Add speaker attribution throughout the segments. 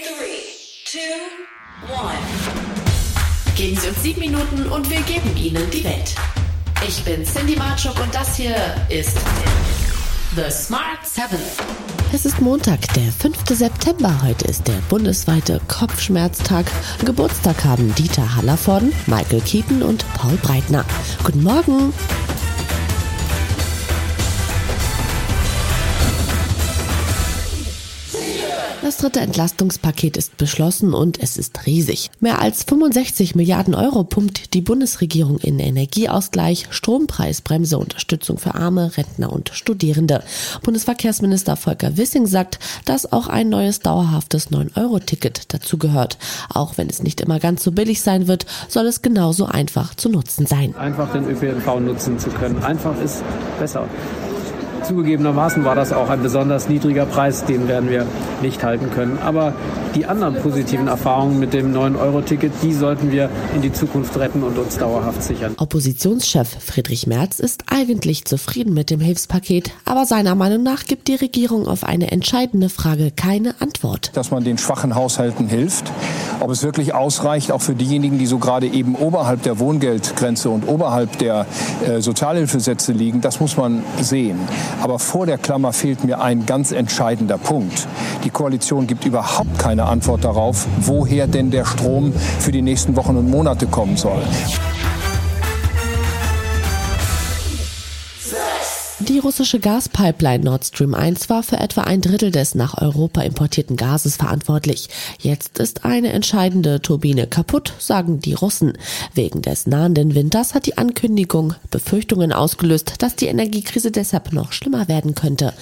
Speaker 1: three, two, one. Geben Sie uns sieben Minuten und wir geben Ihnen die Welt. Ich bin Cindy Marchuk und das hier ist The Smart 7.
Speaker 2: Es ist Montag, der 5. September. Heute ist der bundesweite Kopfschmerztag. Geburtstag haben Dieter Hallervorden, Michael Keaton und Paul Breitner. Guten Morgen. Das dritte Entlastungspaket ist beschlossen und es ist riesig. Mehr als 65 Milliarden Euro pumpt die Bundesregierung in Energieausgleich, Strompreisbremse, Unterstützung für Arme, Rentner und Studierende. Bundesverkehrsminister Volker Wissing sagt, dass auch ein neues dauerhaftes 9-Euro-Ticket dazugehört. Auch wenn es nicht immer ganz so billig sein wird, soll es genauso einfach zu nutzen sein.
Speaker 3: Einfach den ÖPNV nutzen zu können. Einfach ist besser. Zugegebenermaßen war das auch ein besonders niedriger Preis, den werden wir nicht halten können. Aber die anderen positiven Erfahrungen mit dem 9-Euro-Ticket, die sollten wir in die Zukunft retten und uns dauerhaft sichern.
Speaker 2: Oppositionschef Friedrich Merz ist eigentlich zufrieden mit dem Hilfspaket, aber seiner Meinung nach gibt die Regierung auf eine entscheidende Frage keine Antwort.
Speaker 4: Dass man den schwachen Haushalten hilft, ob es wirklich ausreicht, auch für diejenigen, die so gerade eben oberhalb der Wohngeldgrenze und oberhalb der äh, Sozialhilfesätze liegen, das muss man sehen. Aber vor der Klammer fehlt mir ein ganz entscheidender Punkt. Die Koalition gibt überhaupt keine Antwort darauf, woher denn der Strom für die nächsten Wochen und Monate kommen soll.
Speaker 2: Die russische Gaspipeline Nord Stream 1 war für etwa ein Drittel des nach Europa importierten Gases verantwortlich. Jetzt ist eine entscheidende Turbine kaputt, sagen die Russen. Wegen des nahenden Winters hat die Ankündigung Befürchtungen ausgelöst, dass die Energiekrise deshalb noch schlimmer werden könnte.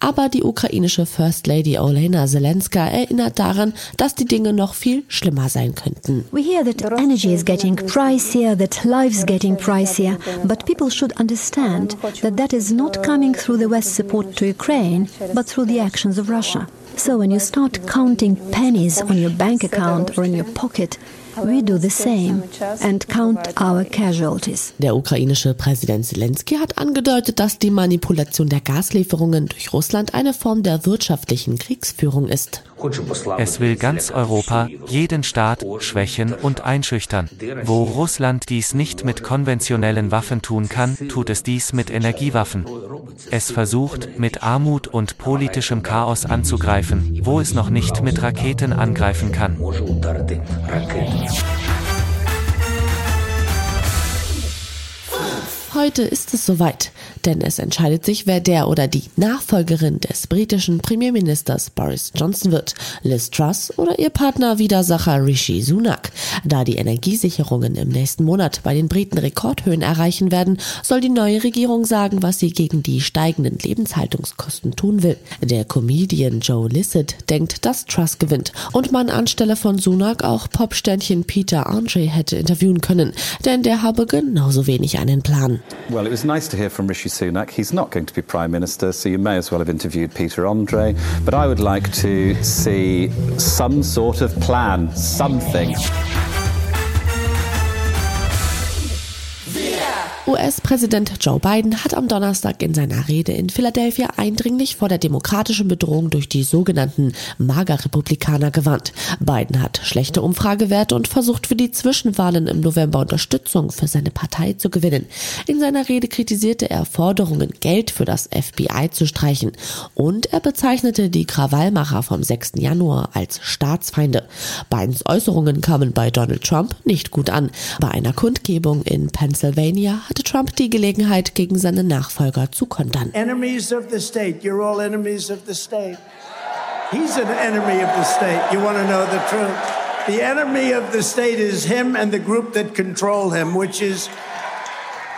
Speaker 2: Aber die ukrainische First Lady Olena Zelenska erinnert daran, dass die Dinge noch viel schlimmer sein könnten.
Speaker 5: We hear that energy is getting pricier, that life's getting pricier, but people should understand that that is not not coming through the West's support to Ukraine, but through the actions of Russia. So when you start counting pennies on your bank account or in your pocket, We do the same and count our casualties.
Speaker 2: Der ukrainische Präsident Zelensky hat angedeutet, dass die Manipulation der Gaslieferungen durch Russland eine Form der wirtschaftlichen Kriegsführung ist.
Speaker 6: Es will ganz Europa, jeden Staat, schwächen und einschüchtern. Wo Russland dies nicht mit konventionellen Waffen tun kann, tut es dies mit Energiewaffen. Es versucht, mit Armut und politischem Chaos anzugreifen, wo es noch nicht mit Raketen angreifen kann.
Speaker 2: Heute ist es soweit, denn es entscheidet sich, wer der oder die Nachfolgerin des britischen Premierministers Boris Johnson wird. Liz Truss oder ihr Partner Widersacher Rishi Sunak. Da die Energiesicherungen im nächsten Monat bei den Briten Rekordhöhen erreichen werden, soll die neue Regierung sagen, was sie gegen die steigenden Lebenshaltungskosten tun will. Der Comedian Joe Lissett denkt, dass Truss gewinnt und man anstelle von Sunak auch Popsternchen Peter Andre hätte interviewen können, denn der habe genauso wenig einen Plan.
Speaker 7: Well, it was nice to hear from Rishi Sunak. He's not going to be Prime Minister, so you may as well have interviewed Peter Andre. But I would like to see some sort of plan, something.
Speaker 2: US-Präsident Joe Biden hat am Donnerstag in seiner Rede in Philadelphia eindringlich vor der demokratischen Bedrohung durch die sogenannten MAGA-Republikaner gewarnt. Biden hat schlechte Umfragewerte und versucht für die Zwischenwahlen im November Unterstützung für seine Partei zu gewinnen. In seiner Rede kritisierte er Forderungen, Geld für das FBI zu streichen und er bezeichnete die Krawallmacher vom 6. Januar als Staatsfeinde. Bidens Äußerungen kamen bei Donald Trump nicht gut an. Bei einer Kundgebung in Pennsylvania hat hatte Trump die Gelegenheit, gegen seine Nachfolger zu kontern.
Speaker 8: Enemies of the state, you're all enemies of the state. He's an enemy of the state. You want to know the truth? The enemy of the state is him and the group that control him, which is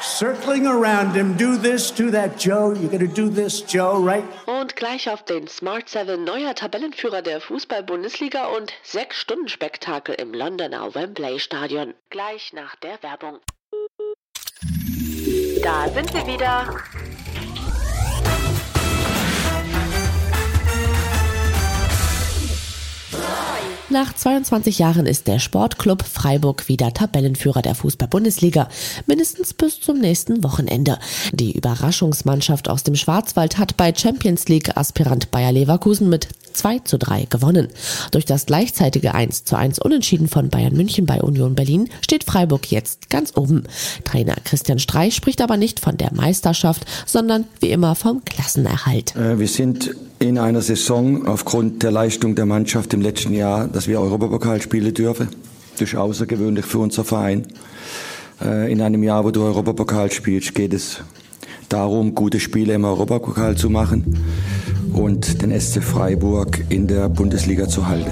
Speaker 8: circling around him. Do this, do that, Joe. You gotta do this, Joe, right?
Speaker 2: Und gleich auf den Smart 7 neuer Tabellenführer der Fußball-Bundesliga und sechs Stunden Spektakel im Londoner Wembley Stadion. Gleich nach der Werbung.
Speaker 1: Da sind wir wieder.
Speaker 2: Nach 22 Jahren ist der Sportclub Freiburg wieder Tabellenführer der Fußball-Bundesliga, mindestens bis zum nächsten Wochenende. Die Überraschungsmannschaft aus dem Schwarzwald hat bei Champions League Aspirant Bayer Leverkusen mit 2 zu 3 gewonnen. Durch das gleichzeitige 1 zu 1 Unentschieden von Bayern München bei Union Berlin steht Freiburg jetzt ganz oben. Trainer Christian Streich spricht aber nicht von der Meisterschaft, sondern wie immer vom Klassenerhalt.
Speaker 9: Äh, wir sind in einer Saison aufgrund der Leistung der Mannschaft im letzten Jahr, dass wir Europapokal spielen dürfen. Das ist außergewöhnlich für unser Verein. Äh, in einem Jahr, wo du Europapokal spielst, geht es darum, gute Spiele im Europapokal zu machen und den SC Freiburg in der Bundesliga zu halten.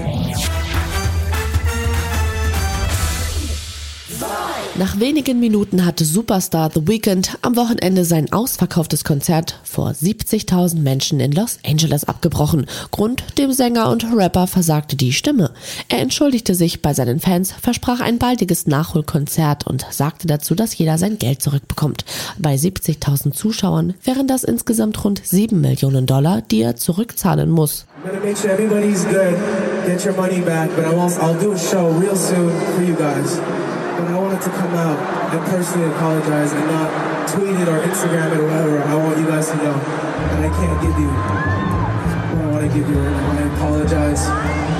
Speaker 2: Nach wenigen Minuten hatte Superstar The Weeknd am Wochenende sein ausverkauftes Konzert vor 70.000 Menschen in Los Angeles abgebrochen. Grund, dem Sänger und Rapper versagte die Stimme. Er entschuldigte sich bei seinen Fans, versprach ein baldiges Nachholkonzert und sagte dazu, dass jeder sein Geld zurückbekommt. Bei 70.000 Zuschauern wären das insgesamt rund 7 Millionen Dollar, die er zurückzahlen muss. I'm but I wanted to come out and personally apologize and not tweet it or Instagram it or whatever. I want you guys to know that I can't give you what I want to give you. I apologize.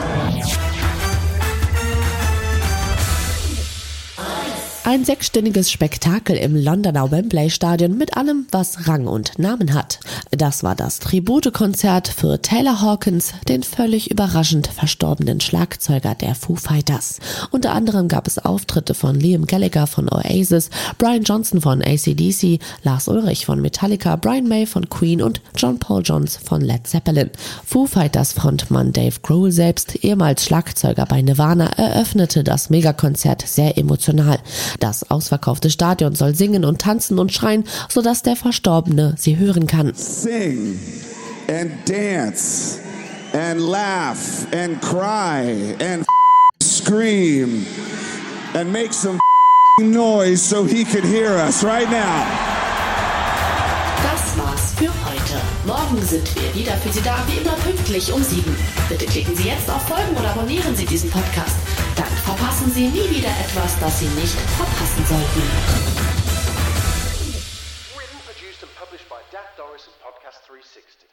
Speaker 2: Ein sechsstündiges Spektakel im Londoner Wembley Stadion mit allem, was Rang und Namen hat. Das war das Tributekonzert für Taylor Hawkins, den völlig überraschend verstorbenen Schlagzeuger der Foo Fighters. Unter anderem gab es Auftritte von Liam Gallagher von Oasis, Brian Johnson von ACDC, Lars Ulrich von Metallica, Brian May von Queen und John Paul Jones von Led Zeppelin. Foo Fighters Frontmann Dave Grohl selbst, ehemals Schlagzeuger bei Nirvana, eröffnete das Megakonzert sehr emotional. Das ausverkaufte Stadion soll singen und tanzen und schreien, sodass der Verstorbene sie hören kann. Sing and dance and laugh and cry and scream and make some noise so he could hear us right now.
Speaker 1: Das war's für heute. Morgen sind wir wieder für Sie da, wie immer pünktlich um sieben. Bitte klicken Sie jetzt auf Folgen oder abonnieren Sie diesen Podcast. Dann verpassen Sie nie wieder etwas, das Sie nicht verpassen sollten. Written, produced and published by Doris Podcast 360.